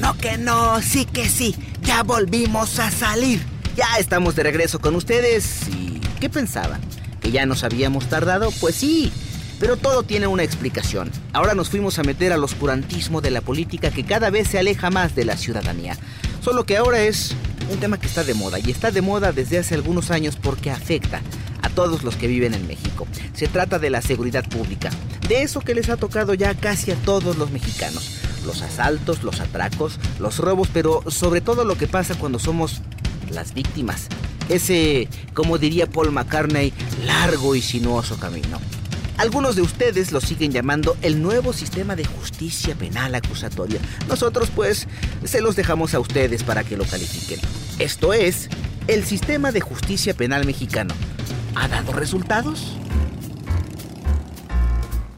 No que no, sí que sí. Ya volvimos a salir. Ya estamos de regreso con ustedes. ¿Y qué pensaban? ¿Que ya nos habíamos tardado? Pues sí. Pero todo tiene una explicación. Ahora nos fuimos a meter al oscurantismo de la política que cada vez se aleja más de la ciudadanía. Solo que ahora es un tema que está de moda y está de moda desde hace algunos años porque afecta todos los que viven en México. Se trata de la seguridad pública, de eso que les ha tocado ya casi a todos los mexicanos. Los asaltos, los atracos, los robos, pero sobre todo lo que pasa cuando somos las víctimas. Ese, como diría Paul McCartney, largo y sinuoso camino. Algunos de ustedes lo siguen llamando el nuevo sistema de justicia penal acusatoria. Nosotros pues se los dejamos a ustedes para que lo califiquen. Esto es el sistema de justicia penal mexicano. ¿Ha dado resultados?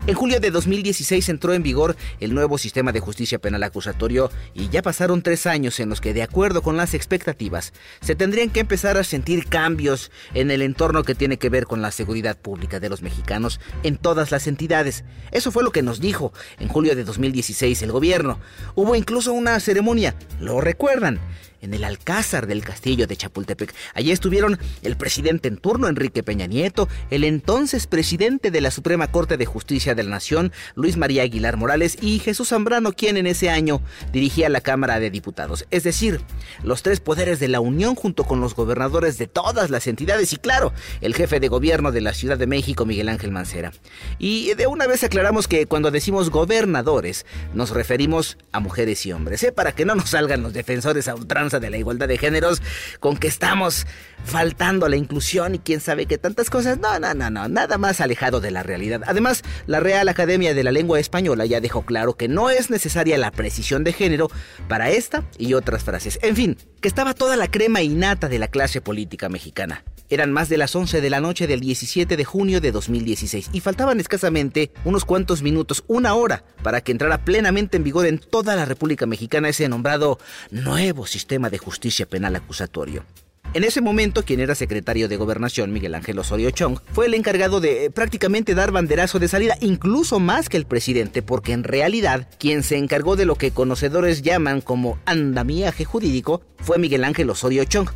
En julio de 2016 entró en vigor el nuevo sistema de justicia penal acusatorio y ya pasaron tres años en los que, de acuerdo con las expectativas, se tendrían que empezar a sentir cambios en el entorno que tiene que ver con la seguridad pública de los mexicanos en todas las entidades. Eso fue lo que nos dijo en julio de 2016 el gobierno. Hubo incluso una ceremonia, ¿lo recuerdan? En el Alcázar del Castillo de Chapultepec. Allí estuvieron el presidente en turno, Enrique Peña Nieto, el entonces presidente de la Suprema Corte de Justicia de la Nación, Luis María Aguilar Morales, y Jesús Zambrano, quien en ese año dirigía la Cámara de Diputados. Es decir, los tres poderes de la Unión junto con los gobernadores de todas las entidades y claro, el jefe de gobierno de la Ciudad de México, Miguel Ángel Mancera. Y de una vez aclaramos que cuando decimos gobernadores, nos referimos a mujeres y hombres, ¿eh? para que no nos salgan los defensores a ultranza de la igualdad de géneros, con que estamos faltando a la inclusión y quién sabe qué tantas cosas. No, no, no, no, nada más alejado de la realidad. Además, la Real Academia de la Lengua Española ya dejó claro que no es necesaria la precisión de género para esta y otras frases. En fin, que estaba toda la crema innata de la clase política mexicana. Eran más de las 11 de la noche del 17 de junio de 2016 y faltaban escasamente unos cuantos minutos, una hora, para que entrara plenamente en vigor en toda la República Mexicana ese nombrado nuevo sistema de justicia penal acusatorio. En ese momento, quien era secretario de Gobernación, Miguel Ángel Osorio Chong, fue el encargado de eh, prácticamente dar banderazo de salida, incluso más que el presidente, porque en realidad quien se encargó de lo que conocedores llaman como andamiaje jurídico fue Miguel Ángel Osorio Chong.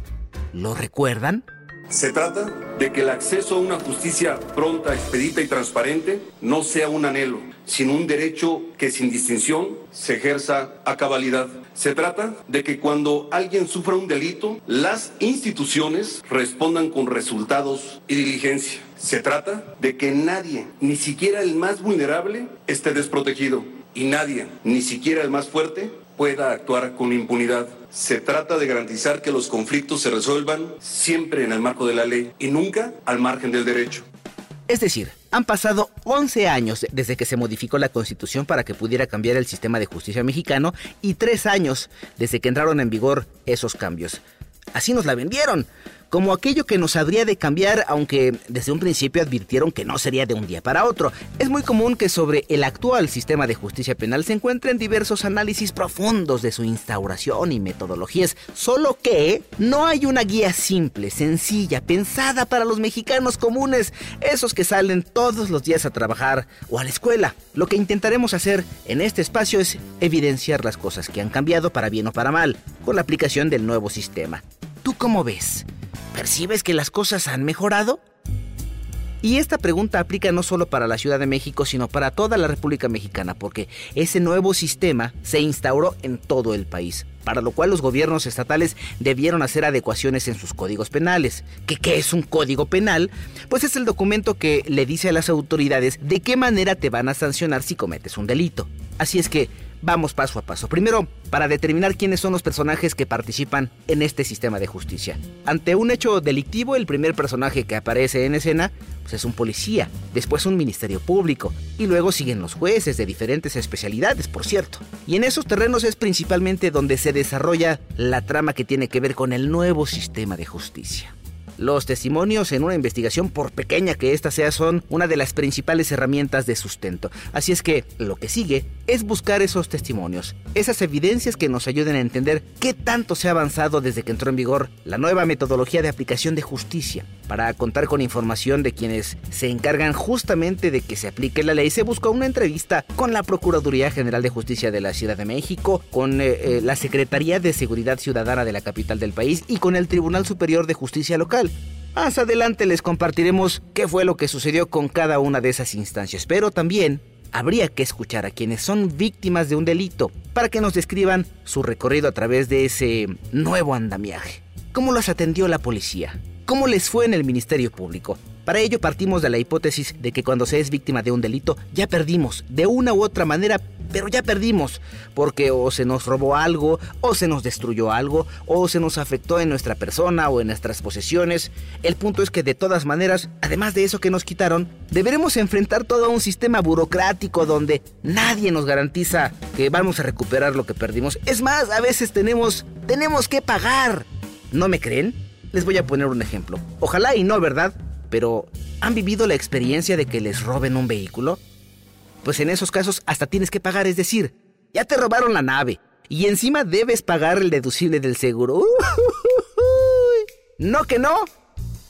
¿Lo recuerdan? Se trata de que el acceso a una justicia pronta, expedita y transparente no sea un anhelo, sino un derecho que sin distinción se ejerza a cabalidad. Se trata de que cuando alguien sufra un delito, las instituciones respondan con resultados y diligencia. Se trata de que nadie, ni siquiera el más vulnerable, esté desprotegido y nadie, ni siquiera el más fuerte, pueda actuar con impunidad. Se trata de garantizar que los conflictos se resuelvan siempre en el marco de la ley y nunca al margen del derecho. Es decir, han pasado 11 años desde que se modificó la constitución para que pudiera cambiar el sistema de justicia mexicano y 3 años desde que entraron en vigor esos cambios. Así nos la vendieron como aquello que nos habría de cambiar, aunque desde un principio advirtieron que no sería de un día para otro. Es muy común que sobre el actual sistema de justicia penal se encuentren diversos análisis profundos de su instauración y metodologías, solo que no hay una guía simple, sencilla, pensada para los mexicanos comunes, esos que salen todos los días a trabajar o a la escuela. Lo que intentaremos hacer en este espacio es evidenciar las cosas que han cambiado para bien o para mal con la aplicación del nuevo sistema. ¿Tú cómo ves? ¿Percibes que las cosas han mejorado? Y esta pregunta aplica no solo para la Ciudad de México, sino para toda la República Mexicana, porque ese nuevo sistema se instauró en todo el país, para lo cual los gobiernos estatales debieron hacer adecuaciones en sus códigos penales. ¿Qué, ¿Qué es un código penal? Pues es el documento que le dice a las autoridades de qué manera te van a sancionar si cometes un delito. Así es que Vamos paso a paso. Primero, para determinar quiénes son los personajes que participan en este sistema de justicia. Ante un hecho delictivo, el primer personaje que aparece en escena pues es un policía, después un ministerio público, y luego siguen los jueces de diferentes especialidades, por cierto. Y en esos terrenos es principalmente donde se desarrolla la trama que tiene que ver con el nuevo sistema de justicia. Los testimonios en una investigación, por pequeña que ésta sea, son una de las principales herramientas de sustento. Así es que lo que sigue es buscar esos testimonios, esas evidencias que nos ayuden a entender qué tanto se ha avanzado desde que entró en vigor la nueva metodología de aplicación de justicia. Para contar con información de quienes se encargan justamente de que se aplique la ley, se buscó una entrevista con la Procuraduría General de Justicia de la Ciudad de México, con eh, eh, la Secretaría de Seguridad Ciudadana de la capital del país y con el Tribunal Superior de Justicia Local. Más adelante les compartiremos qué fue lo que sucedió con cada una de esas instancias, pero también habría que escuchar a quienes son víctimas de un delito para que nos describan su recorrido a través de ese nuevo andamiaje. ¿Cómo los atendió la policía? ¿Cómo les fue en el Ministerio Público? Para ello partimos de la hipótesis de que cuando se es víctima de un delito ya perdimos, de una u otra manera, pero ya perdimos, porque o se nos robó algo, o se nos destruyó algo, o se nos afectó en nuestra persona o en nuestras posesiones. El punto es que de todas maneras, además de eso que nos quitaron, deberemos enfrentar todo un sistema burocrático donde nadie nos garantiza que vamos a recuperar lo que perdimos. Es más, a veces tenemos, tenemos que pagar. ¿No me creen? Les voy a poner un ejemplo. Ojalá y no, ¿verdad? Pero ¿han vivido la experiencia de que les roben un vehículo? Pues en esos casos hasta tienes que pagar, es decir, ya te robaron la nave y encima debes pagar el deducible del seguro. No que no,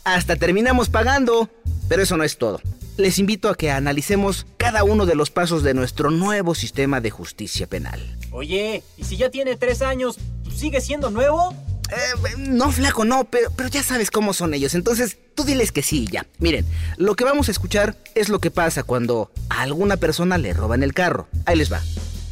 hasta terminamos pagando. Pero eso no es todo. Les invito a que analicemos cada uno de los pasos de nuestro nuevo sistema de justicia penal. Oye, ¿y si ya tiene tres años, sigue siendo nuevo? Eh, no, flaco, no, pero, ya sabes cómo son ellos. Entonces, tú diles que sí, ya. Miren, lo que vamos a escuchar es lo que pasa cuando a alguna persona le roban el carro. Ahí les va.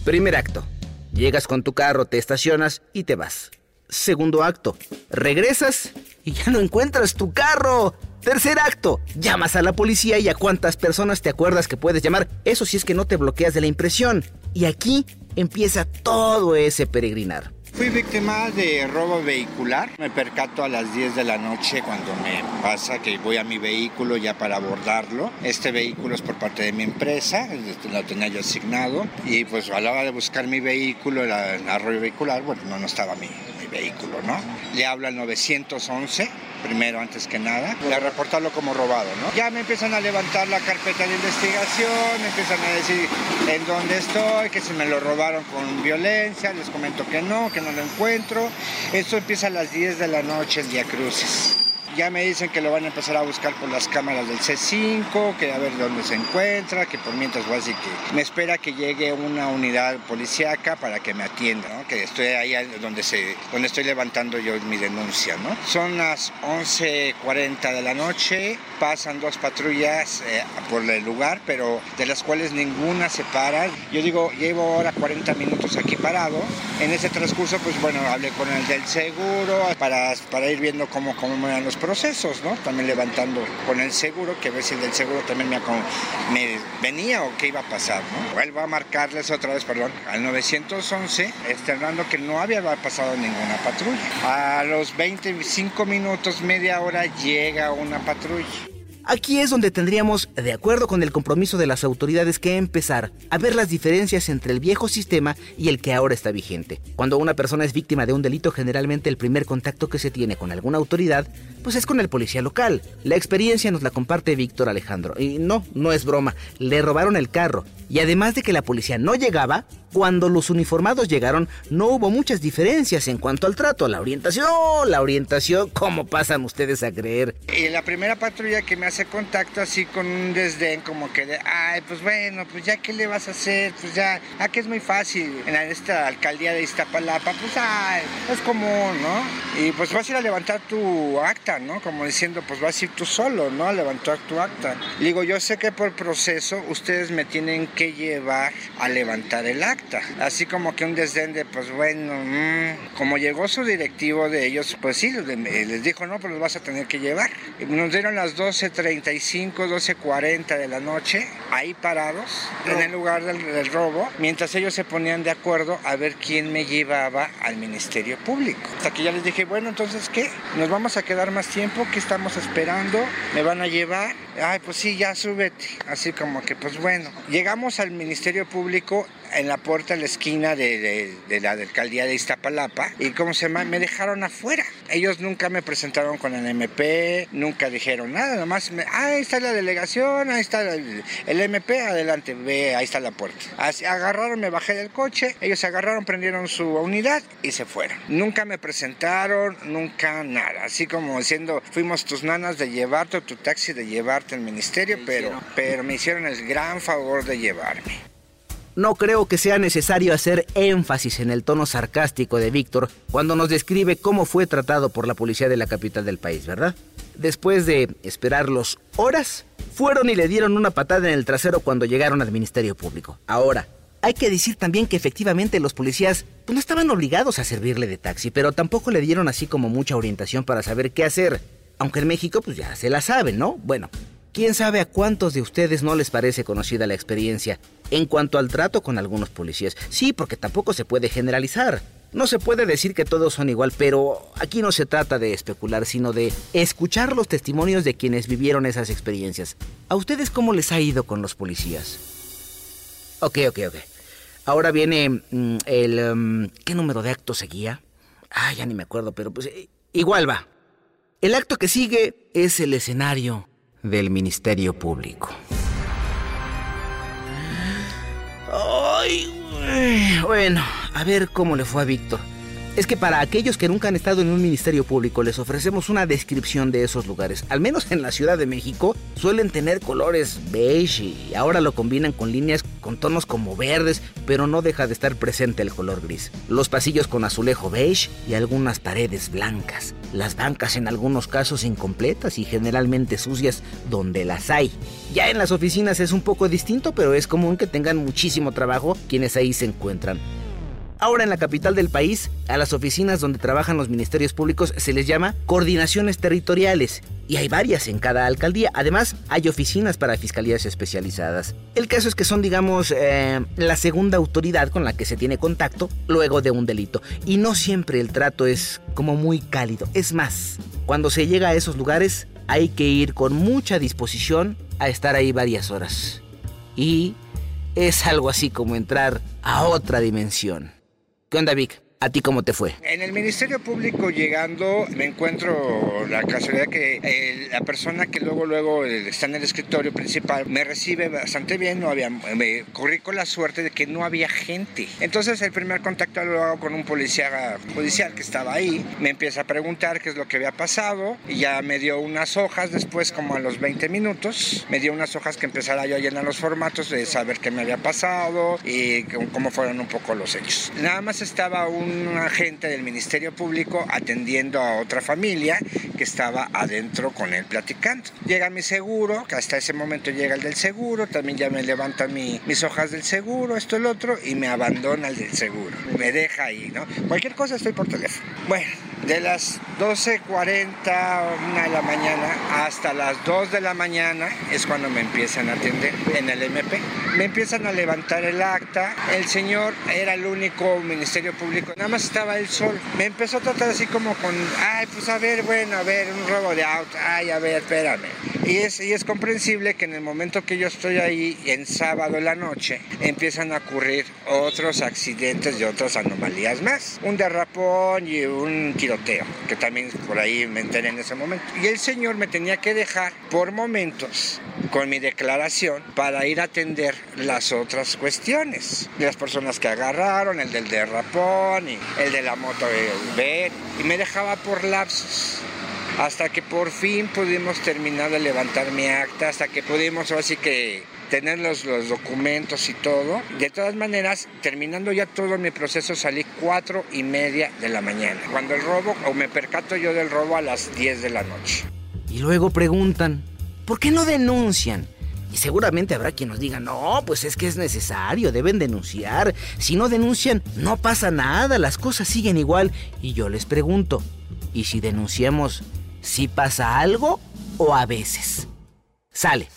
Primer acto. Llegas con tu carro, te estacionas y te vas. Segundo acto. Regresas y ya no encuentras tu carro. Tercer acto. Llamas a la policía y a cuántas personas te acuerdas que puedes llamar. Eso si es que no te bloqueas de la impresión. Y aquí empieza todo ese peregrinar. Fui víctima de robo vehicular. Me percato a las 10 de la noche cuando me pasa que voy a mi vehículo ya para abordarlo. Este vehículo es por parte de mi empresa, lo tenía yo asignado. Y pues a la hora de buscar mi vehículo, el arroyo vehicular, bueno, no, no estaba mi, mi vehículo, ¿no? Le hablo al 911 primero antes que nada, de reportarlo como robado, ¿no? Ya me empiezan a levantar la carpeta de investigación, me empiezan a decir en dónde estoy, que si me lo robaron con violencia, les comento que no, que no lo encuentro. Esto empieza a las 10 de la noche en Día Cruces. Ya me dicen que lo van a empezar a buscar por las cámaras del C5, que a ver dónde se encuentra, que por mientras voy a decir que me espera que llegue una unidad policíaca para que me atienda, ¿no? que estoy ahí donde, se, donde estoy levantando yo mi denuncia. ¿no? Son las 11.40 de la noche, pasan dos patrullas eh, por el lugar, pero de las cuales ninguna se para. Yo digo, llevo ahora 40 minutos aquí parado. En ese transcurso, pues bueno, hablé con el del seguro para, para ir viendo cómo, cómo me dan los procesos, ¿no? También levantando con el seguro, que a ver si el del seguro también me, venía o qué iba a pasar, ¿no? Vuelvo a marcarles otra vez, perdón, al 911, externando que no había pasado ninguna patrulla. A los 25 minutos, media hora, llega una patrulla. Aquí es donde tendríamos, de acuerdo con el compromiso de las autoridades, que empezar a ver las diferencias entre el viejo sistema y el que ahora está vigente. Cuando una persona es víctima de un delito, generalmente el primer contacto que se tiene con alguna autoridad, pues es con el policía local. La experiencia nos la comparte Víctor Alejandro. Y no, no es broma, le robaron el carro. Y además de que la policía no llegaba, cuando los uniformados llegaron, no hubo muchas diferencias en cuanto al trato, la orientación, la orientación, ¿cómo pasan ustedes a creer? Y la primera patrulla que me hace contacto así con un desdén, como que de, ay, pues bueno, pues ya, ¿qué le vas a hacer? Pues ya, aquí es muy fácil, en esta alcaldía de Iztapalapa, pues, ay, es común, ¿no? Y pues vas a ir a levantar tu acta, ¿no? Como diciendo, pues vas a ir tú solo, ¿no? A levantar tu acta. digo, yo sé que por proceso ustedes me tienen que llevar a levantar el acta Así como que un desdén de, pues bueno, mm, como llegó su directivo de ellos, pues sí, les dijo, no, pues los vas a tener que llevar. Y nos dieron las 12, 12.35, 12.40 de la noche, ahí parados, en el lugar del, robo, mientras ellos se ponían de acuerdo a ver quién me llevaba al Ministerio Público. Hasta que ya les dije, bueno, entonces, ¿qué? ¿Nos vamos a quedar más tiempo? ¿Qué estamos esperando? ¿Me van a llevar? Ay, pues sí, ya súbete. Así como que, pues bueno. Llegamos al Ministerio Público en la puerta de la esquina de, de- de la alcaldía de Iztapalapa. Y cómo se llama me dejaron afuera. Ellos nunca me presentaron con el MP nunca dijeron nada nomás me, ah, ahí está la delegación ahí está el, el MP adelante ve ahí está la puerta Así, agarraron me bajé del coche ellos se agarraron prendieron su unidad y se fueron. Nunca me presentaron nunca nada. Así como diciendo fuimos tus nanas de llevarte tu taxi de llevarte al ministerio pero pero me hicieron el gran favor de llevarme No creo que sea necesario hacer énfasis en el tono sarcástico de Víctor cuando nos describe cómo fue tratado por la policía de la capital del país, ¿verdad? Después de esperarlos horas, fueron y le dieron una patada en el trasero cuando llegaron al Ministerio Público. Ahora, hay que decir también que efectivamente los policías pues, no estaban obligados a servirle de taxi, pero tampoco le dieron así como mucha orientación para saber qué hacer. Aunque en México pues ya se la saben, ¿no? Bueno, quién sabe a cuántos de ustedes no les parece conocida la experiencia en cuanto al trato con algunos policías. Sí, porque tampoco se puede generalizar. No se puede decir que todos son igual, pero aquí no se trata de especular, sino de escuchar los testimonios de quienes vivieron esas experiencias. ¿A ustedes cómo les ha ido con los policías? Ok, ok, ok. Ahora viene mm, el... mm, ¿Qué número de acto seguía? Ah, ya ni me acuerdo, pero pues eh, igual va. El acto que sigue es el escenario del Ministerio Público. Bueno, a ver cómo le fue a Víctor. Es que para aquellos que nunca han estado en un ministerio público les ofrecemos una descripción de esos lugares. Al menos en la Ciudad de México suelen tener colores beige y ahora lo combinan con líneas con tonos como verdes, pero no deja de estar presente el color gris. Los pasillos con azulejo beige y algunas paredes blancas. Las bancas en algunos casos incompletas y generalmente sucias donde las hay. Ya en las oficinas es un poco distinto, pero es común que tengan muchísimo trabajo quienes ahí se encuentran. Ahora en la capital del país, a las oficinas donde trabajan los ministerios públicos se les llama coordinaciones territoriales y hay varias en cada alcaldía. Además, hay oficinas para fiscalías especializadas. El caso es que son, digamos, eh, la segunda autoridad con la que se tiene contacto luego de un delito. Y no siempre el trato es como muy cálido. Es más, cuando se llega a esos lugares hay que ir con mucha disposición a estar ahí varias horas. Y es algo así como entrar a otra dimensión. ¿Qué onda, Vic? ¿A ti cómo te fue? En el Ministerio Público llegando me encuentro la casualidad que eh, la persona que luego luego eh, está en el escritorio principal me recibe bastante bien, no había, me corrí con la suerte de que no había gente. Entonces el primer contacto lo hago con un policía judicial que estaba ahí, me empieza a preguntar qué es lo que había pasado y ya me dio unas hojas después como a los 20 minutos, me dio unas hojas que empezara yo a llenar los formatos de saber qué me había pasado y cómo fueron un poco los hechos. Nada más estaba un agente del Ministerio Público atendiendo a otra familia que estaba adentro con él platicando. Llega mi seguro, que hasta ese momento llega el del seguro, también ya me levanta mi- mis hojas del seguro, esto, el otro, y me abandona el del seguro. Me deja ahí, ¿no? Cualquier cosa estoy por teléfono. Bueno, de las 12.40, una de la mañana, hasta las 2 de la mañana es cuando me empiezan a atender en el MP. Me empiezan a levantar el acta. El señor era el único ministerio público, nada más estaba él solo. Me empezó a tratar así como con, ay, pues a ver, bueno, a ver, un robo de auto, ay, a ver, espérame. Y es, y es comprensible que en el momento que yo estoy ahí, en sábado en la noche, empiezan a ocurrir otros accidentes de otras anomalías más. Un derrapón y un tiroteo, que también por ahí me enteré en ese momento. Y el señor me tenía que dejar por momentos con mi declaración para ir a atender las otras cuestiones. De las personas que agarraron, el del derrapón el de la moto ver y me dejaba por lapsos. Hasta que por fin pudimos terminar de levantar mi acta, hasta que pudimos así que tener los, los documentos y todo. De todas maneras, terminando ya todo mi proceso, salí cuatro y media de la mañana. Cuando el robo, o me percato yo del robo a las 10 de la noche. Y luego preguntan, ¿por qué no denuncian? Y seguramente habrá quien nos diga, no, pues es que es necesario, deben denunciar. Si no denuncian, no pasa nada, las cosas siguen igual. Y yo les pregunto, ¿y si denunciamos, si pasa algo o a veces? Sale.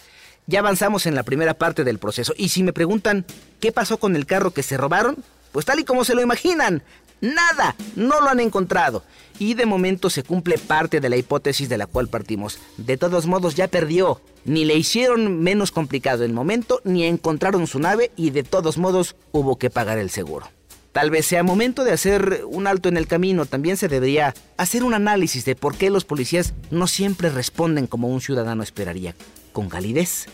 Ya avanzamos en la primera parte del proceso. Y si me preguntan qué pasó con el carro que se robaron, pues tal y como se lo imaginan, nada, no lo han encontrado. Y de momento se cumple parte de la hipótesis de la cual partimos. De todos modos ya perdió. Ni le hicieron menos complicado el momento, ni encontraron su nave y de todos modos hubo que pagar el seguro. Tal vez sea momento de hacer un alto en el camino. También se debería hacer un análisis de por qué los policías no siempre responden como un ciudadano esperaría, con calidez.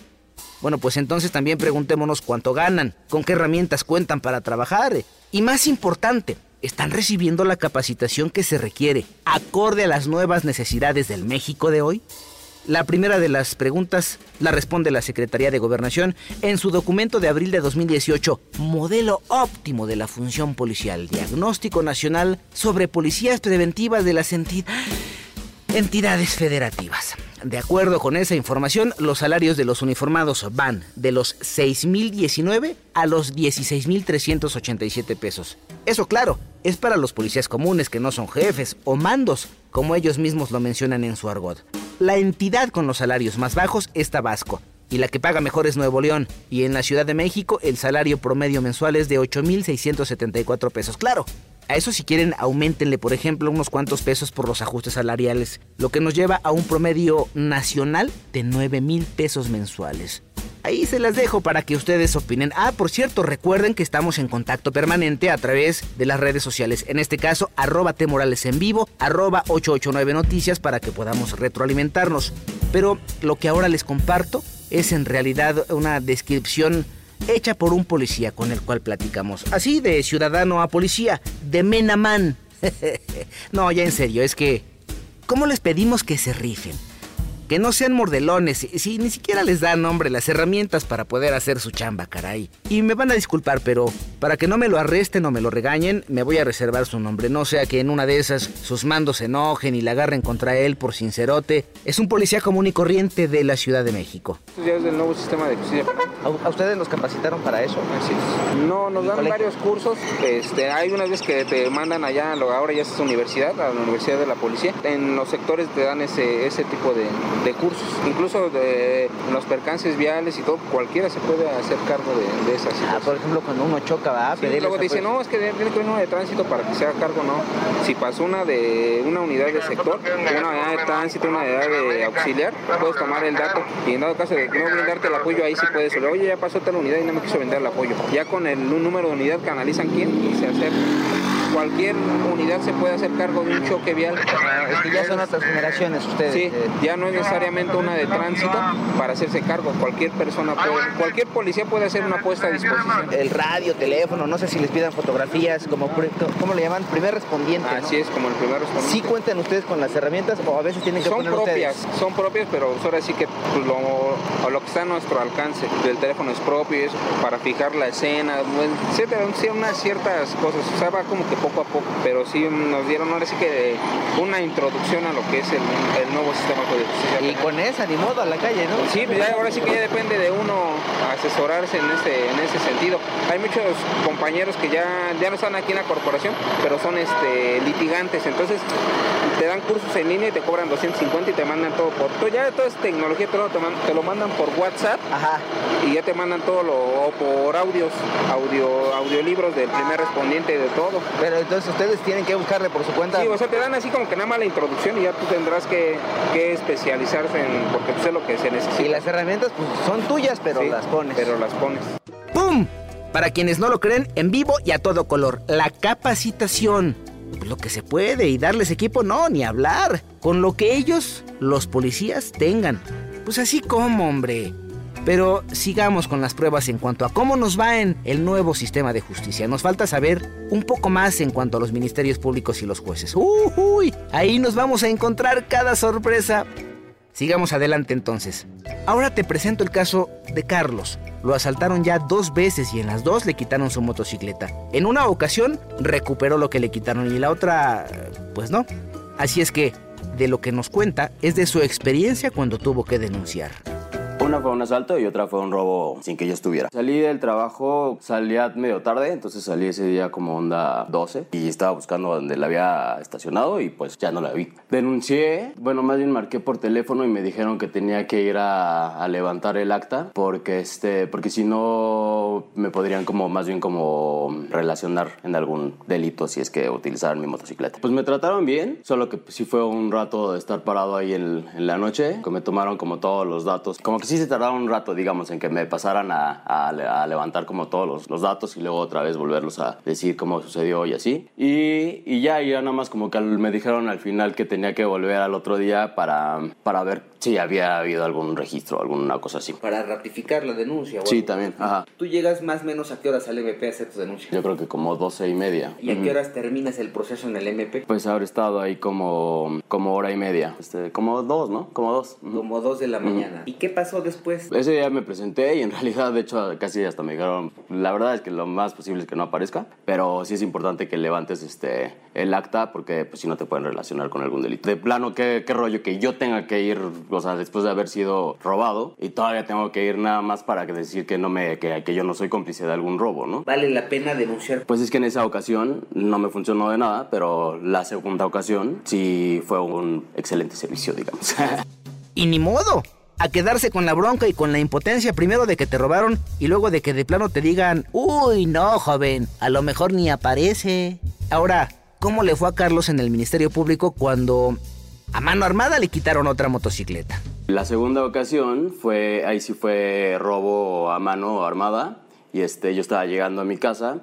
Bueno, pues entonces también preguntémonos cuánto ganan, con qué herramientas cuentan para trabajar y más importante, ¿están recibiendo la capacitación que se requiere acorde a las nuevas necesidades del México de hoy? La primera de las preguntas la responde la Secretaría de Gobernación en su documento de abril de 2018, Modelo óptimo de la función policial, Diagnóstico Nacional sobre Policías Preventivas de las entidades federativas. De acuerdo con esa información, los salarios de los uniformados van de los 6.019 a los 16.387 pesos. Eso claro, es para los policías comunes que no son jefes o mandos, como ellos mismos lo mencionan en su argot. La entidad con los salarios más bajos es Tabasco, y la que paga mejor es Nuevo León. Y en la Ciudad de México el salario promedio mensual es de 8.674 pesos. Claro, a eso si quieren aumentenle por ejemplo unos cuantos pesos por los ajustes salariales, lo que nos lleva a un promedio nacional de 9 mil pesos mensuales. Ahí se las dejo para que ustedes opinen. Ah, por cierto, recuerden que estamos en contacto permanente a través de las redes sociales. En este caso, arroba Morales en vivo, arroba 889 Noticias para que podamos retroalimentarnos. Pero lo que ahora les comparto es en realidad una descripción hecha por un policía con el cual platicamos. Así de ciudadano a policía, de men a man. no, ya en serio, es que... ¿Cómo les pedimos que se rifen? Que no sean mordelones, si ni siquiera les dan nombre las herramientas para poder hacer su chamba, caray. Y me van a disculpar, pero para que no me lo arresten o me lo regañen, me voy a reservar su nombre. No sea que en una de esas sus mandos se enojen y la agarren contra él por sincerote. Es un policía común y corriente de la Ciudad de México. Ya es del nuevo sistema de justicia. ¿A ustedes los capacitaron para eso? Así es. No, nos dan varios cursos. Este, hay unas veces que te mandan allá, ahora ya es universidad, a la Universidad de la Policía. En los sectores te dan ese, ese tipo de, de cursos. Incluso de los percances viales y todo, cualquiera se puede hacer cargo de, de esas Ah, por ejemplo, cuando uno choca, va sí, luego te dice, no, es que tiene que uno de tránsito para que se haga cargo, no. Si pasó una de una unidad de sector, una unidad de tránsito, una unidad de auxiliar, puedes tomar el dato y en dado caso de que no brindarte el apoyo, ahí sí puedes, oye, ya pasó tal unidad y no me quiso vender el apoyo. Ya con el número de unidad canalizan quién y se acerca cualquier unidad se puede hacer cargo de un choque vial. es que ya son otras generaciones ustedes. Sí, ya no es necesariamente una de tránsito para hacerse cargo. Cualquier persona puede, cualquier policía puede hacer una puesta a disposición. El radio, teléfono, no sé si les pidan fotografías, como ¿cómo le llaman? Primer respondiente. Así es, como el primer respondiente. ¿Sí cuentan ustedes con las herramientas o a veces tienen que son poner propias, ustedes? Son propias, pero ahora sí que pues, lo, lo que está a nuestro alcance. El teléfono es propio, es para fijar la escena, etcétera, unas ciertas cosas. O sea, va como que poco a poco, pero sí nos dieron ahora sí que una introducción a lo que es el, el nuevo sistema de justicia. Y con esa, ni modo, a la calle, ¿no? Sí, pues ya, ahora sí que ya depende de uno asesorarse en ese, en ese sentido. Hay muchos compañeros que ya, ya no están aquí en la corporación, pero son este, litigantes, entonces te dan cursos en línea y te cobran 250 y te mandan todo por... Todo, ya toda esa tecnología todo te, man, te, lo mandan por WhatsApp Ajá. y ya te mandan todo lo o por audios, audio, audiolibros del primer respondiente de todo. Pero entonces ustedes tienen que buscarle por su cuenta. Sí, o sea, te dan así como que nada más la introducción y ya tú tendrás que, que especializarse en, porque pues es lo que se necesita. Y las herramientas pues son tuyas, pero Sí, las pones. Pero las pones. ¡Pum! Para quienes no lo creen, en vivo y a todo color, la capacitación. Pues lo que se puede y darles equipo, no, ni hablar. Con lo que ellos, los policías, tengan. Pues así como, hombre. Pero sigamos con las pruebas en cuanto a cómo nos va en el nuevo sistema de justicia. Nos falta saber un poco más en cuanto a los ministerios públicos y los jueces. ¡Uy! Ahí nos vamos a encontrar cada sorpresa. Sigamos adelante entonces. Ahora te presento el caso de Carlos. Lo asaltaron ya dos veces y en las dos le quitaron su motocicleta. En una ocasión recuperó lo que le quitaron y la otra, pues no. Así es que, de lo que nos cuenta es de su experiencia cuando tuvo que denunciar. Una fue un asalto y otra fue un robo sin que yo estuviera. Salí del trabajo, salía medio tarde, entonces salí ese día como onda 12 y estaba buscando donde la había estacionado y pues ya no la vi. Denuncié, bueno, más bien marqué por teléfono y me dijeron que tenía que ir a, a levantar el acta porque, este, porque si no me podrían como más bien como relacionar en algún delito si es que utilizaran mi motocicleta. Pues me trataron bien, solo que pues, sí fue un rato de estar parado ahí en, en la noche, que me tomaron como todos los datos, como que sí se tardaron un rato, digamos, en que me pasaran a, a, a levantar como todos los, los, datos y luego otra vez volverlos a decir cómo sucedió y así. Y, y ya, ya nada más como que me dijeron al final que tenía que volver al otro día para, para ver si había habido algún registro, alguna cosa así. Para ratificar la denuncia. Sí, también. Ajá. ¿Tú llegas más o menos a qué horas al MP a hacer tu denuncia? Yo creo que como 12 y media. ¿Y a qué horas terminas el proceso en el MP? Pues habré estado ahí como, como hora y media. Este, como dos, ¿no? Como dos. Como dos de la mañana. ¿Y qué pasó después? Ese día me presenté y en realidad, de hecho, casi hasta me dijeron, la verdad es que lo más posible es que no aparezca, pero sí es importante que levantes este, el acta porque pues si no te pueden relacionar con algún delito. De plano, ¿qué, qué rollo que yo tenga que ir, o sea, después de haber sido robado y todavía tengo que ir nada más para decir que no me que, que yo no soy cómplice de algún robo, ¿no? ¿Vale la pena denunciar? Pues es que en esa ocasión no me funcionó de nada, pero la segunda ocasión sí fue un excelente servicio, digamos. y ni modo a quedarse con la bronca y con la impotencia primero de que te robaron y luego de que de plano te digan, uy, no, joven, a lo mejor ni aparece. Ahora, ¿cómo le fue a Carlos en el Ministerio Público cuando a mano armada le quitaron otra motocicleta? La segunda ocasión fue, ahí sí fue robo a mano armada y este, yo estaba llegando a mi casa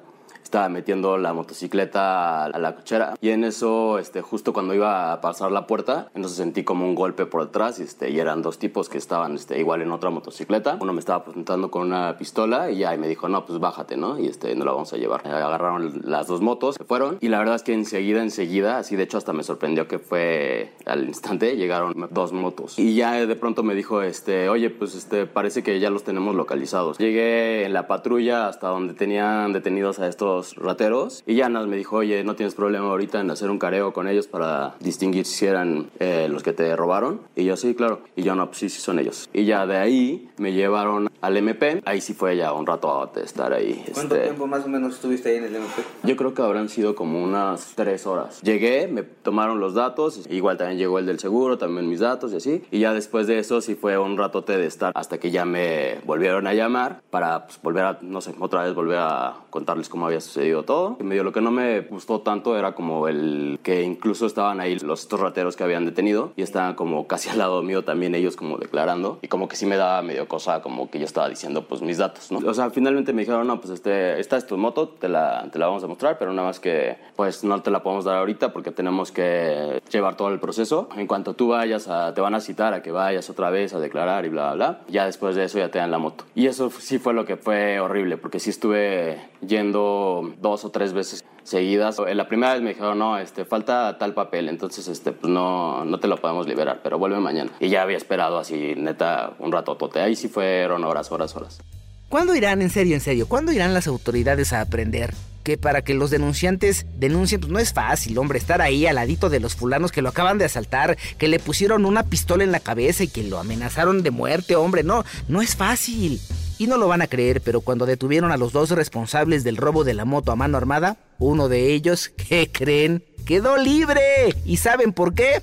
estaba metiendo la motocicleta a la cochera y en eso, este, justo cuando iba a pasar la puerta, entonces sentí como un golpe por detrás y, este, y eran dos tipos que estaban este, igual en otra motocicleta. Uno me estaba apuntando con una pistola y ya y me dijo, no, pues bájate, ¿no? Y este, no la vamos a llevar. Agarraron las dos motos, se fueron y la verdad es que enseguida, enseguida, así de hecho hasta me sorprendió que fue al instante, llegaron dos motos. Y ya de pronto me dijo, este, oye, pues este, parece que ya los tenemos localizados. Llegué en la patrulla hasta donde tenían detenidos a estos rateros y ya nos me dijo, oye, no tienes problema ahorita en hacer un careo con ellos para distinguir si eran eh, los que te robaron. Y yo, sí, claro. Y yo, no, pues sí, sí son ellos. Y ya de ahí me llevaron al MP. Ahí sí fue ya un rato de estar ahí. ¿Cuánto este... tiempo más o menos estuviste ahí en el MP? Yo creo que habrán sido como unas tres horas. Llegué, me tomaron los datos, igual también llegó el del seguro, también mis datos y así. Y ya después de eso sí fue un ratote de estar hasta que ya me volvieron a llamar para pues, volver a, no sé, otra vez volver a contarles cómo había sucedido todo. Y medio lo que no me gustó tanto era como el que incluso estaban ahí los estos rateros que habían detenido y estaban como casi al lado mío también ellos como declarando y como que sí me daba medio cosa como que yo estaba diciendo pues mis datos, ¿no? O sea, finalmente me dijeron, no, pues este, esta es tu moto, te la, te la vamos a mostrar, pero nada más que pues no te la podemos dar ahorita porque tenemos que llevar todo el proceso. En cuanto tú vayas a, te van a citar a que vayas otra vez a declarar y bla, bla, bla. Ya después de eso ya te dan la moto. Y eso sí fue lo que fue horrible porque sí estuve yendo dos o tres veces seguidas. La primera vez me dijeron, no, este, falta tal papel, entonces este, pues no, no te lo podemos liberar, pero vuelve mañana. Y ya había esperado así, neta, un rato tote. Ahí sí fueron horas, horas, horas. ¿Cuándo irán, en serio, en serio, cuándo irán las autoridades a aprender que para que los denunciantes denuncien, pues no es fácil, hombre, estar ahí al ladito de los fulanos que lo acaban de asaltar, que le pusieron una pistola en la cabeza y que lo amenazaron de muerte, hombre, no, no es fácil. Y no lo van a creer, pero cuando detuvieron a los dos responsables del robo de la moto a mano armada, uno de ellos, ¿qué creen? Quedó libre. ¿Y saben por qué?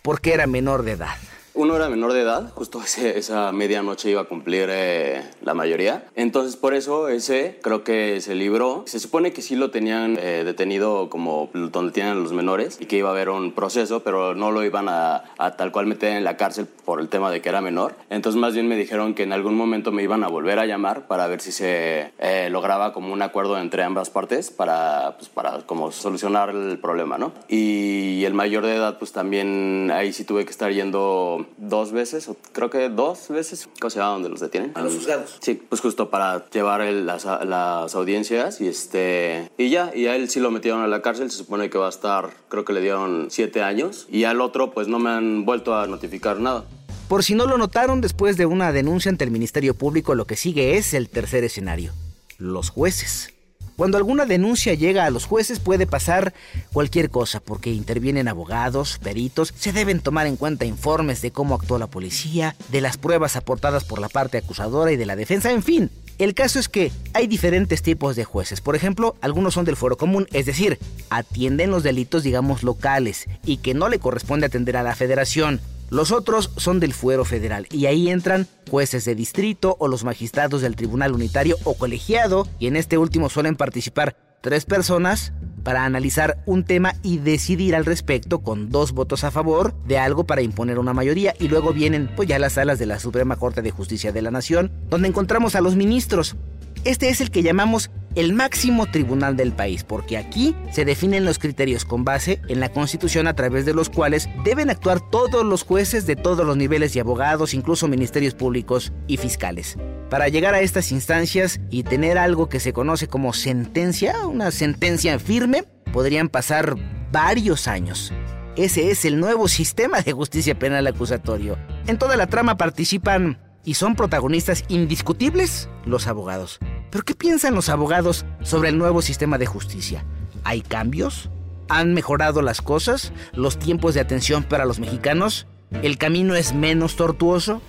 Porque era menor de edad. Uno era menor de edad, justo ese, esa medianoche iba a cumplir eh, la mayoría. Entonces, por eso ese creo que se libró. Se supone que sí lo tenían eh, detenido como donde tienen los menores y que iba a haber un proceso, pero no lo iban a, a, tal cual meter en la cárcel por el tema de que era menor. Entonces, más bien me dijeron que en algún momento me iban a volver a llamar para ver si se eh, lograba como un acuerdo entre ambas partes para, pues, para como solucionar el problema, ¿no? Y el mayor de edad, pues también ahí sí tuve que estar yendo dos veces, o creo que dos veces, ¿cómo se llama donde los detienen? A los juzgados. Sí, pues justo para llevar el, las, las, audiencias y este y ya, y a él sí lo metieron a la cárcel, se supone que va a estar, creo que le dieron siete años, y al otro pues no me han vuelto a notificar nada. Por si no lo notaron, después de una denuncia ante el Ministerio Público, lo que sigue es el tercer escenario, los jueces. Cuando alguna denuncia llega a los jueces puede pasar cualquier cosa, porque intervienen abogados, peritos, se deben tomar en cuenta informes de cómo actuó la policía, de las pruebas aportadas por la parte acusadora y de la defensa, en fin. El caso es que hay diferentes tipos de jueces. Por ejemplo, algunos son del fuero común, es decir, atienden los delitos, digamos, locales y que no le corresponde atender a la federación. Los otros son del fuero federal y ahí entran jueces de distrito o los magistrados del tribunal unitario o colegiado y en este último suelen participar tres personas para analizar un tema y decidir al respecto con dos votos a favor de algo para imponer una mayoría y luego vienen pues ya las salas de la Suprema Corte de Justicia de la Nación donde encontramos a los ministros. Este es el que llamamos el máximo tribunal del país, porque aquí se definen los criterios con base en la Constitución a través de los cuales deben actuar todos los jueces de todos los niveles y abogados, incluso ministerios públicos y fiscales. Para llegar a estas instancias y tener algo que se conoce como sentencia, una sentencia firme, podrían pasar varios años. Ese es el nuevo sistema de justicia penal acusatorio. En toda la trama participan y son protagonistas indiscutibles los abogados. Pero ¿qué piensan los abogados sobre el nuevo sistema de justicia? ¿Hay cambios? ¿Han mejorado las cosas? ¿Los tiempos de atención para los mexicanos? ¿El camino es menos tortuoso?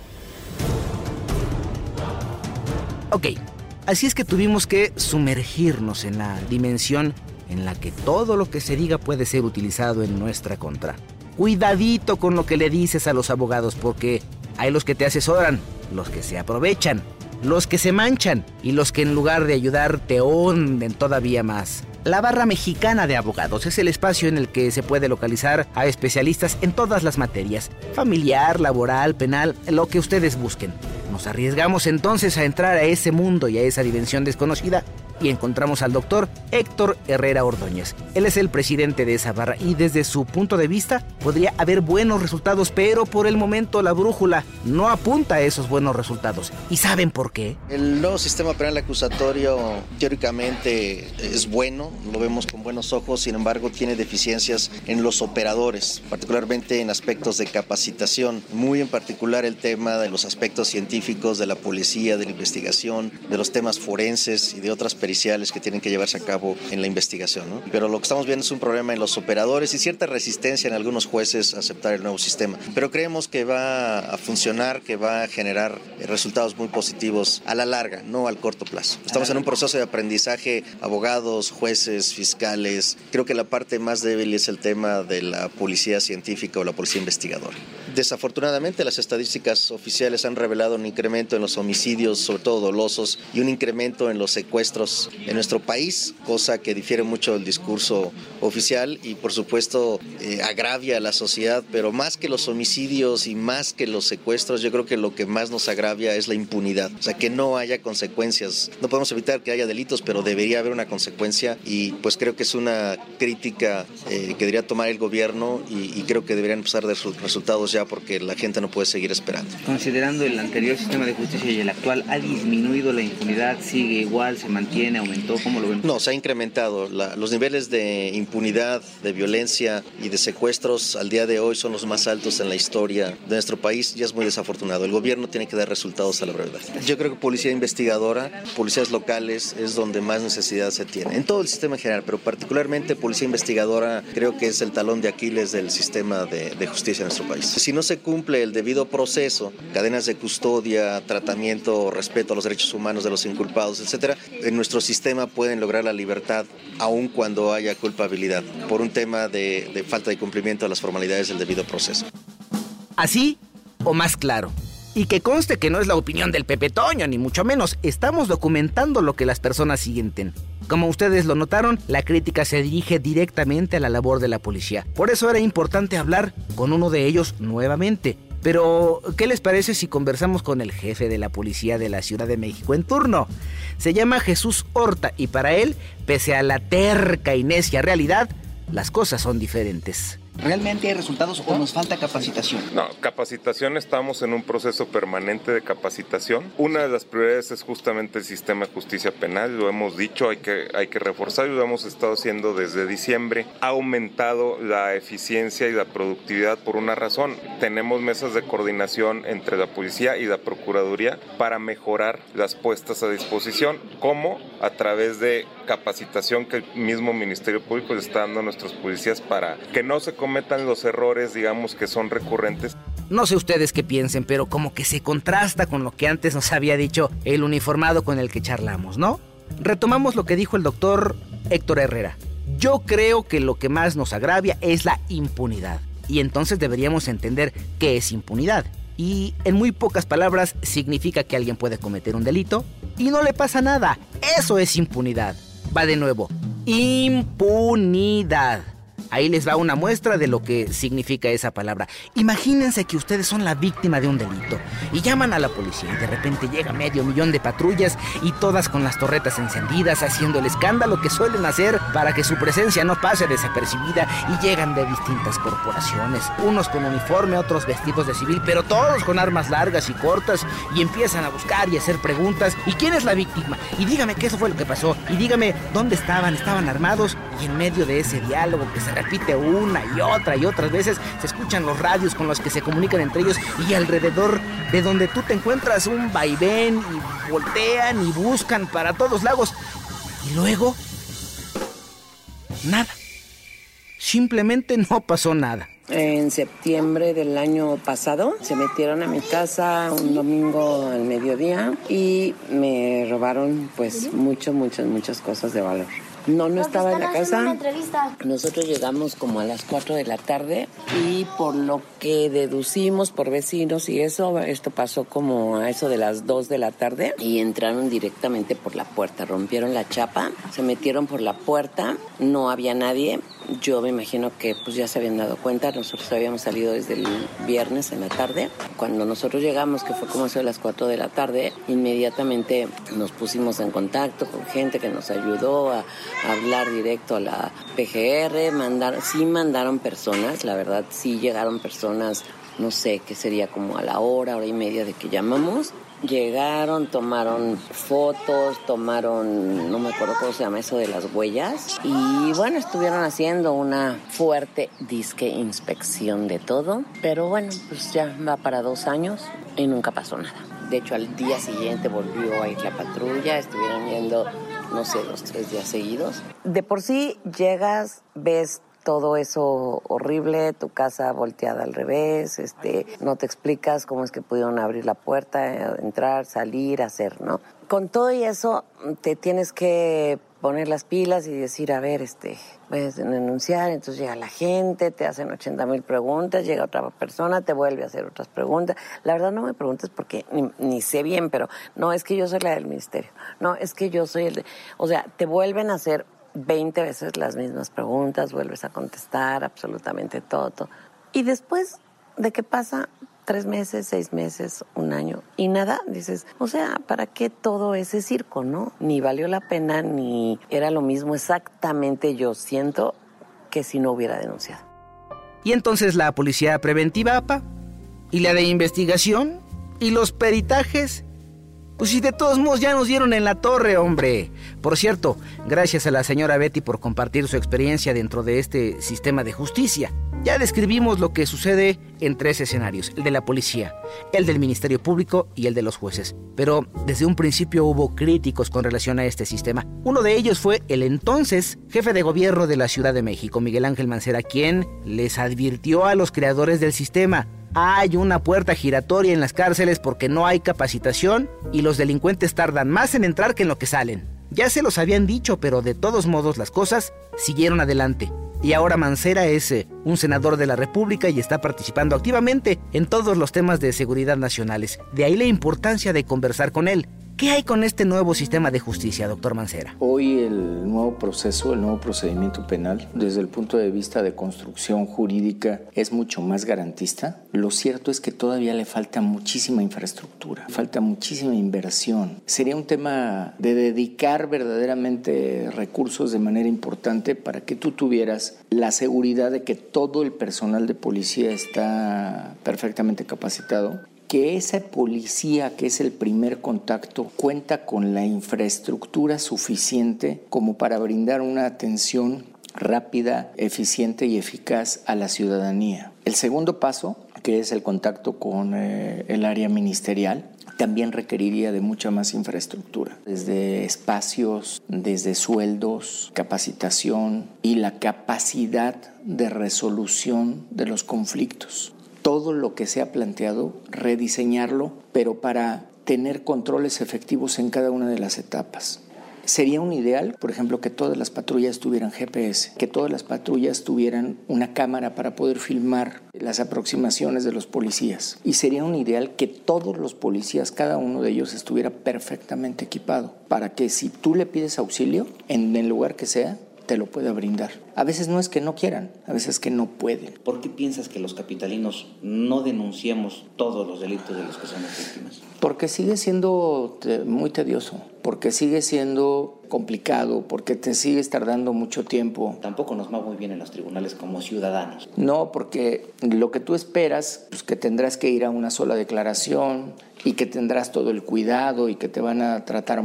Ok, así es que tuvimos que sumergirnos en la dimensión en la que todo lo que se diga puede ser utilizado en nuestra contra. Cuidadito con lo que le dices a los abogados porque hay los que te asesoran, los que se aprovechan, los que se manchan y los que en lugar de ayudar te hunden todavía más. La barra mexicana de abogados es el espacio en el que se puede localizar a especialistas en todas las materias, familiar, laboral, penal, lo que ustedes busquen. Nos arriesgamos entonces a entrar a ese mundo y a esa dimensión desconocida y encontramos al doctor Héctor Herrera Ordóñez. Él es el presidente de esa barra y desde su punto de vista podría haber buenos resultados, pero por el momento la brújula no apunta a esos buenos resultados. ¿Y saben por qué? El nuevo sistema penal acusatorio teóricamente es bueno, lo vemos con buenos ojos, sin embargo tiene deficiencias en los operadores, particularmente en aspectos de capacitación, muy en particular el tema de los aspectos científicos de la policía, de la investigación, de los temas forenses y de otras periciales que tienen que llevarse a cabo en la investigación. ¿no? Pero lo que estamos viendo es un problema en los operadores y cierta resistencia en algunos jueces a aceptar el nuevo sistema. Pero creemos que va a funcionar, que va a generar resultados muy positivos a la larga, no al corto plazo. Estamos en un proceso de aprendizaje, abogados, jueces, fiscales. Creo que la parte más débil es el tema de la policía científica o la policía investigadora. Desafortunadamente, las estadísticas oficiales han revelado un incremento en los homicidios, sobre todo dolosos, y un incremento en los secuestros en nuestro país, cosa que difiere mucho del discurso oficial y, por supuesto, eh, agravia a la sociedad. Pero más que los homicidios y más que los secuestros, yo creo que lo que más nos agravia es la impunidad. O sea, que no haya consecuencias. No podemos evitar que haya delitos, pero debería haber una consecuencia y, pues, creo que es una crítica eh, que debería tomar el gobierno y, y creo que deberían empezar de resultados ya porque la gente no puede seguir esperando. Considerando el anterior sistema de justicia y el actual, ¿ha disminuido la impunidad? ¿Sigue igual? ¿Se mantiene? ¿Aumentó? ¿Cómo lo ven? No, se ha incrementado. Los niveles de impunidad, de violencia y de secuestros al día de hoy son los más altos en la historia de nuestro país y es muy desafortunado. El gobierno tiene que dar resultados a la brevedad. Yo creo que policía investigadora, policías locales es donde más necesidad se tiene. En todo el sistema en general, pero particularmente policía investigadora creo que es el talón de Aquiles del sistema de, de justicia en nuestro país. Si no se cumple el debido proceso, cadenas de custodia, tratamiento, respeto a los derechos humanos de los inculpados, etcétera, en nuestro sistema pueden lograr la libertad aun cuando haya culpabilidad por un tema de, falta de cumplimiento de las formalidades del debido proceso. Así o más claro. Y que conste que no es la opinión del Pepe Toño, ni mucho menos. Estamos documentando lo que las personas sienten. Como ustedes lo notaron, la crítica se dirige directamente a la labor de la policía. Por eso era importante hablar con uno de ellos nuevamente. Pero, ¿qué les parece si conversamos con el jefe de la policía de la Ciudad de México en turno? Se llama Jesús Horta y para él, pese a la terca y necia realidad, las cosas son diferentes. ¿Realmente hay resultados o nos falta capacitación? No, capacitación estamos en un proceso permanente de capacitación. Una de las prioridades es justamente el sistema de justicia penal, lo hemos dicho, hay que, hay que reforzar lo hemos estado haciendo desde diciembre. Ha aumentado la eficiencia y la productividad por una razón. Tenemos mesas de coordinación entre la policía y la procuraduría para mejorar las puestas a disposición, como a través de capacitación que el mismo Ministerio Público le está dando a nuestros policías para que no se cometan los errores, digamos, que son recurrentes. No sé ustedes qué piensen, pero como que se contrasta con lo que antes nos había dicho el uniformado con el que charlamos, ¿no? Retomamos lo que dijo el doctor Héctor Herrera. Yo creo que lo que más nos agravia es la impunidad. Y entonces deberíamos entender qué es impunidad. Y en muy pocas palabras significa que alguien puede cometer un delito y no le pasa nada. Eso es impunidad. Va de nuevo. Impunidad. Ahí les va una muestra de lo que significa esa palabra. Imagínense que ustedes son la víctima de un delito y llaman a la policía y de repente llega medio millón de patrullas y todas con las torretas encendidas haciendo el escándalo que suelen hacer para que su presencia no pase desapercibida y llegan de distintas corporaciones, unos con uniforme, otros vestidos de civil, pero todos con armas largas y cortas y empiezan a buscar y hacer preguntas. ¿Y quién es la víctima? Y dígame qué eso fue lo que pasó y dígame dónde estaban, estaban armados y en medio de ese diálogo que se una y otra y otras veces, se escuchan los radios con los que se comunican entre ellos y alrededor de donde tú te encuentras un vaivén y voltean y buscan para todos lados. Y luego, nada. Simplemente no pasó nada. En septiembre del año pasado se metieron a mi casa un domingo al mediodía y me robaron pues mucho, muchas, muchas cosas de valor. No, no estaba en la casa. Nosotros llegamos como a las 4 de la tarde y por lo que deducimos por vecinos y eso, esto pasó como a eso de las 2 de la tarde y entraron directamente por la puerta, rompieron la chapa, se metieron por la puerta, no había nadie. Yo me imagino que pues ya se habían dado cuenta, nosotros habíamos salido desde el viernes en la tarde. Cuando nosotros llegamos, que fue como eso de las 4 de la tarde, inmediatamente nos pusimos en contacto con gente que nos ayudó a, hablar directo a la PGR, mandar, sí mandaron personas, la verdad sí llegaron personas, no sé, qué sería como a la hora, hora y media de que llamamos. Llegaron, tomaron fotos, tomaron, no me acuerdo cómo se llama eso de las huellas. Y bueno, estuvieron haciendo una fuerte disque inspección de todo. Pero bueno, pues ya va para dos años y nunca pasó nada. De hecho, al día siguiente volvió a ir la patrulla, estuvieron yendo no sé, dos, tres días seguidos. De por sí llegas, ves todo eso horrible, tu casa volteada al revés, este, no te explicas cómo es que pudieron abrir la puerta, entrar, salir, hacer, ¿no? Con todo y eso te tienes que poner las pilas y decir, a ver, este, puedes denunciar, entonces llega la gente, te hacen 80 mil preguntas, llega otra persona, te vuelve a hacer otras preguntas. La verdad no me preguntes porque ni, sé bien, pero no, es que yo soy la del ministerio, no, es que yo soy el de... O sea, te vuelven a hacer 20 veces las mismas preguntas, vuelves a contestar absolutamente todo. todo. Y después de qué pasa, tres meses, seis meses, un año y nada, dices, o sea, ¿para qué todo ese circo, no? Ni valió la pena, ni era lo mismo exactamente yo siento que si no hubiera denunciado. Y entonces la policía preventiva, APA, y la de investigación, y los peritajes, pues si de todos modos ya nos dieron en la torre, hombre. Por cierto, gracias a la señora Betty por compartir su experiencia dentro de este sistema de justicia. Ya describimos lo que sucede en tres escenarios, el de la policía, el del Ministerio Público y el de los jueces. Pero desde un principio hubo críticos con relación a este sistema. Uno de ellos fue el entonces jefe de gobierno de la Ciudad de México, Miguel Ángel Mancera, quien les advirtió a los creadores del sistema hay una puerta giratoria en las cárceles porque no hay capacitación y los delincuentes tardan más en entrar que en lo que salen. Ya se los habían dicho, pero de todos modos las cosas siguieron adelante. Y ahora Mancera es eh, un senador de la República y está participando activamente en todos los temas de seguridad nacionales. De ahí la importancia de conversar con él. ¿Qué hay con este nuevo sistema de justicia, doctor Mancera? Hoy el nuevo proceso, el nuevo procedimiento penal, desde el punto de vista de construcción jurídica, es mucho más garantista. Lo cierto es que todavía le falta muchísima infraestructura, falta muchísima inversión. Sería un tema de dedicar verdaderamente recursos de manera importante para que tú tuvieras la seguridad de que todo el personal de policía está perfectamente capacitado que esa policía, que es el primer contacto, cuenta con la infraestructura suficiente como para brindar una atención rápida, eficiente y eficaz a la ciudadanía. El segundo paso, que es el contacto con eh, el área ministerial, también requeriría de mucha más infraestructura, desde espacios, desde sueldos, capacitación y la capacidad de resolución de los conflictos todo lo que se ha planteado, rediseñarlo, pero para tener controles efectivos en cada una de las etapas. Sería un ideal, por ejemplo, que todas las patrullas tuvieran GPS, que todas las patrullas tuvieran una cámara para poder filmar las aproximaciones de los policías. Y sería un ideal que todos los policías, cada uno de ellos, estuviera perfectamente equipado, para que si tú le pides auxilio, en el lugar que sea, te lo pueda brindar. A veces no es que no quieran, a veces es que no pueden. ¿Por qué piensas que los capitalinos no denunciamos todos los delitos de los que somos víctimas? Porque sigue siendo muy tedioso, porque sigue siendo complicado, porque te sigues tardando mucho tiempo. Tampoco nos va muy bien en los tribunales como ciudadanos. No, porque lo que tú esperas, pues que tendrás que ir a una sola declaración y que tendrás todo el cuidado y que te van a tratar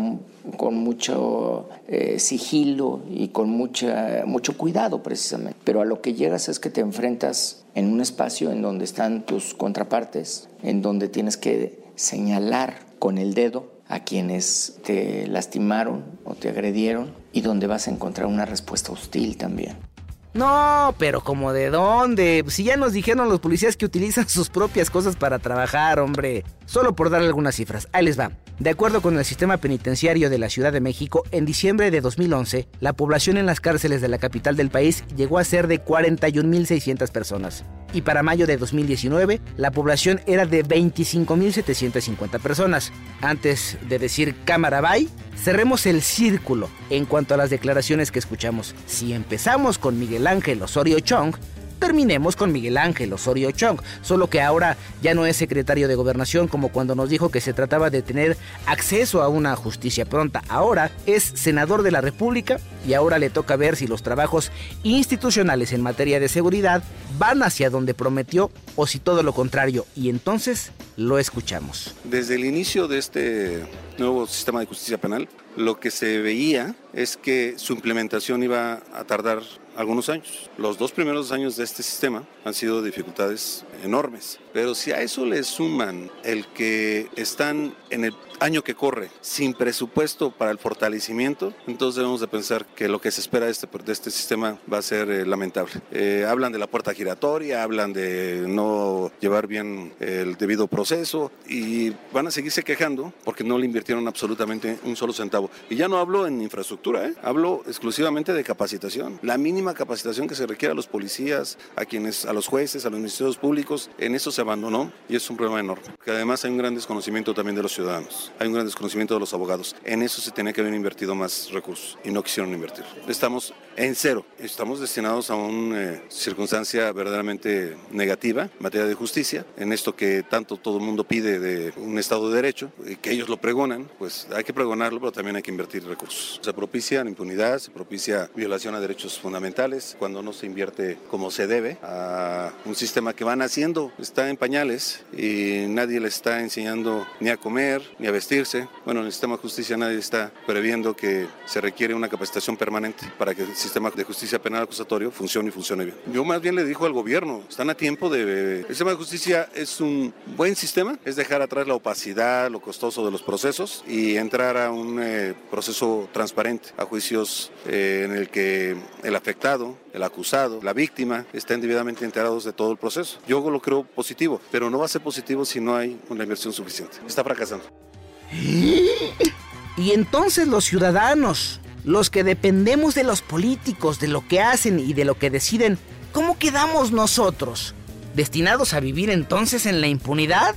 con mucho eh, sigilo y con mucha, mucho cuidado precisamente. Pero a lo que llegas es que te enfrentas en un espacio en donde están tus contrapartes, en donde tienes que señalar con el dedo a quienes te lastimaron o te agredieron y donde vas a encontrar una respuesta hostil también. No, pero como de dónde? Si ya nos dijeron los policías que utilizan sus propias cosas para trabajar, hombre. Solo por darle algunas cifras, ahí les va. De acuerdo con el sistema penitenciario de la Ciudad de México, en diciembre de 2011, la población en las cárceles de la capital del país llegó a ser de 41.600 personas. Y para mayo de 2019, la población era de 25.750 personas. Antes de decir cámara bye, cerremos el círculo en cuanto a las declaraciones que escuchamos. Si empezamos con Miguel Ángel Osorio Chong, terminemos con Miguel Ángel Osorio Chong, solo que ahora ya no es secretario de gobernación como cuando nos dijo que se trataba de tener acceso a una justicia pronta. Ahora es senador de la República y ahora le toca ver si los trabajos institucionales en materia de seguridad van hacia donde prometió o si todo lo contrario. Y entonces lo escuchamos. Desde el inicio de este nuevo sistema de justicia penal, lo que se veía es que su implementación iba a tardar algunos años. Los dos primeros años de este sistema han sido dificultades enormes, pero si a eso le suman el que están en el año que corre sin presupuesto para el fortalecimiento, entonces debemos de pensar que lo que se espera de este, este sistema va a ser eh, lamentable. Eh, hablan de la puerta giratoria, hablan de no llevar bien el debido proceso y van a seguirse quejando porque no le invirtieron absolutamente un solo centavo. Y ya no hablo en infraestructura, ¿eh? hablo exclusivamente de capacitación. La mínima capacitación que se requiere a los policías, a quienes, a los jueces, a los ministerios públicos, en eso se abandonó y es un problema enorme. Que además hay un gran desconocimiento también de los ciudadanos, hay un gran desconocimiento de los abogados. En eso se tenía que haber invertido más recursos y no quisieron invertir. Estamos en cero, estamos destinados a una eh, circunstancia verdaderamente negativa en materia de justicia, en esto que tanto todo el mundo pide de un Estado de Derecho, y que ellos lo pregonan, pues hay que pregonarlo, pero también hay que invertir recursos. Se propicia la impunidad, se propicia violación a derechos fundamentales cuando no se invierte como se debe a un sistema que van haciendo, está en pañales y nadie le está enseñando ni a comer ni a vestirse. Bueno, en el sistema de justicia nadie está previendo que se requiere una capacitación permanente para que el sistema de justicia penal acusatorio funcione y funcione bien. Yo más bien le dijo al gobierno, están a tiempo de... El sistema de justicia es un buen sistema, es dejar atrás la opacidad, lo costoso de los procesos y entrar a un eh, proceso transparente, a juicios eh, en el que el afectado, el acusado, la víctima estén debidamente enterados de todo el proceso. Yo lo creo positivo, pero no va a ser positivo si no hay una inversión suficiente. Está fracasando. Y entonces los ciudadanos, los que dependemos de los políticos, de lo que hacen y de lo que deciden, ¿cómo quedamos nosotros? ¿Destinados a vivir entonces en la impunidad?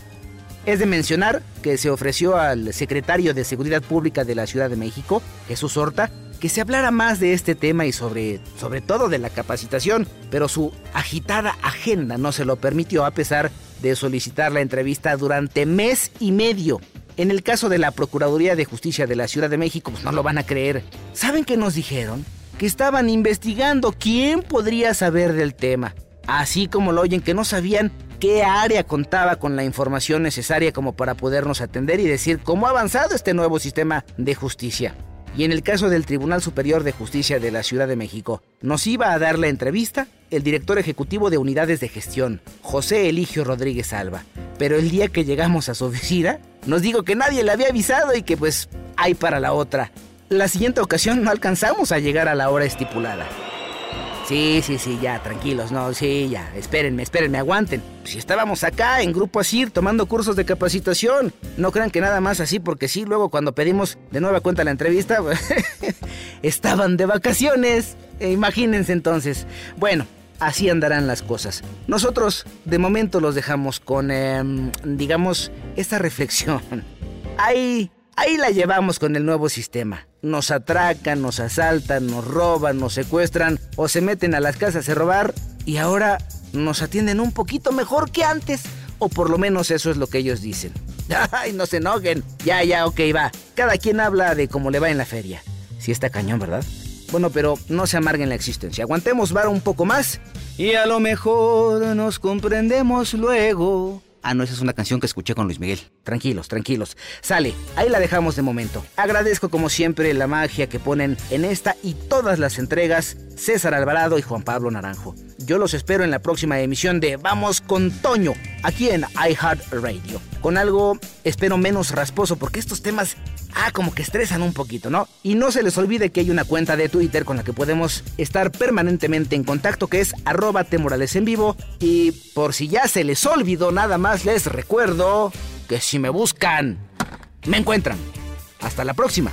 Es de mencionar que se ofreció al secretario de Seguridad Pública de la Ciudad de México, Jesús Horta, que se hablara más de este tema y sobre, sobre todo de la capacitación, pero su agitada agenda no se lo permitió a pesar de solicitar la entrevista durante mes y medio. En el caso de la Procuraduría de Justicia de la Ciudad de México, pues no lo van a creer. ¿Saben qué nos dijeron? Que estaban investigando quién podría saber del tema. Así como lo oyen, que no sabían qué área contaba con la información necesaria como para podernos atender y decir cómo ha avanzado este nuevo sistema de justicia. Y en el caso del Tribunal Superior de Justicia de la Ciudad de México, nos iba a dar la entrevista el director ejecutivo de unidades de gestión, José Eligio Rodríguez Alba. Pero el día que llegamos a su oficina, nos dijo que nadie le había avisado y que pues hay para la otra. La siguiente ocasión no alcanzamos a llegar a la hora estipulada. Sí, sí, sí, ya, tranquilos, no, sí, ya, espérenme, espérenme, aguanten. Si estábamos acá en Grupo Asir tomando cursos de capacitación, no crean que nada más así, porque sí, luego cuando pedimos de nueva cuenta la entrevista, estaban de vacaciones. E imagínense entonces. Bueno, así andarán las cosas. Nosotros, de momento, los dejamos con, em, digamos, esta reflexión. Hay Ahí la llevamos con el nuevo sistema. Nos atracan, nos asaltan, nos roban, nos secuestran o se meten a las casas a robar y ahora nos atienden un poquito mejor que antes. O por lo menos eso es lo que ellos dicen. Ay, no se enojen. Ya, ya, ok, va. Cada quien habla de cómo le va en la feria. Sí está cañón, ¿verdad? Bueno, pero no se amarguen la existencia. Aguantemos vara un poco más y a lo mejor nos comprendemos luego. Ah, no, esa es una canción que escuché con Luis Miguel. Tranquilos, tranquilos. Sale, ahí la dejamos de momento. Agradezco como siempre la magia que ponen en esta y todas las entregas César Alvarado y Juan Pablo Naranjo. Yo los espero en la próxima emisión de Vamos con Toño, aquí en iHeartRadio. Con algo, espero menos rasposo, porque estos temas ah, como que estresan un poquito, ¿no? Y no se les olvide que hay una cuenta de Twitter con la que podemos estar permanentemente en contacto, que es arroba temorales en vivo. Y por si ya se les olvidó nada más, les recuerdo que si me buscan, me encuentran. Hasta la próxima.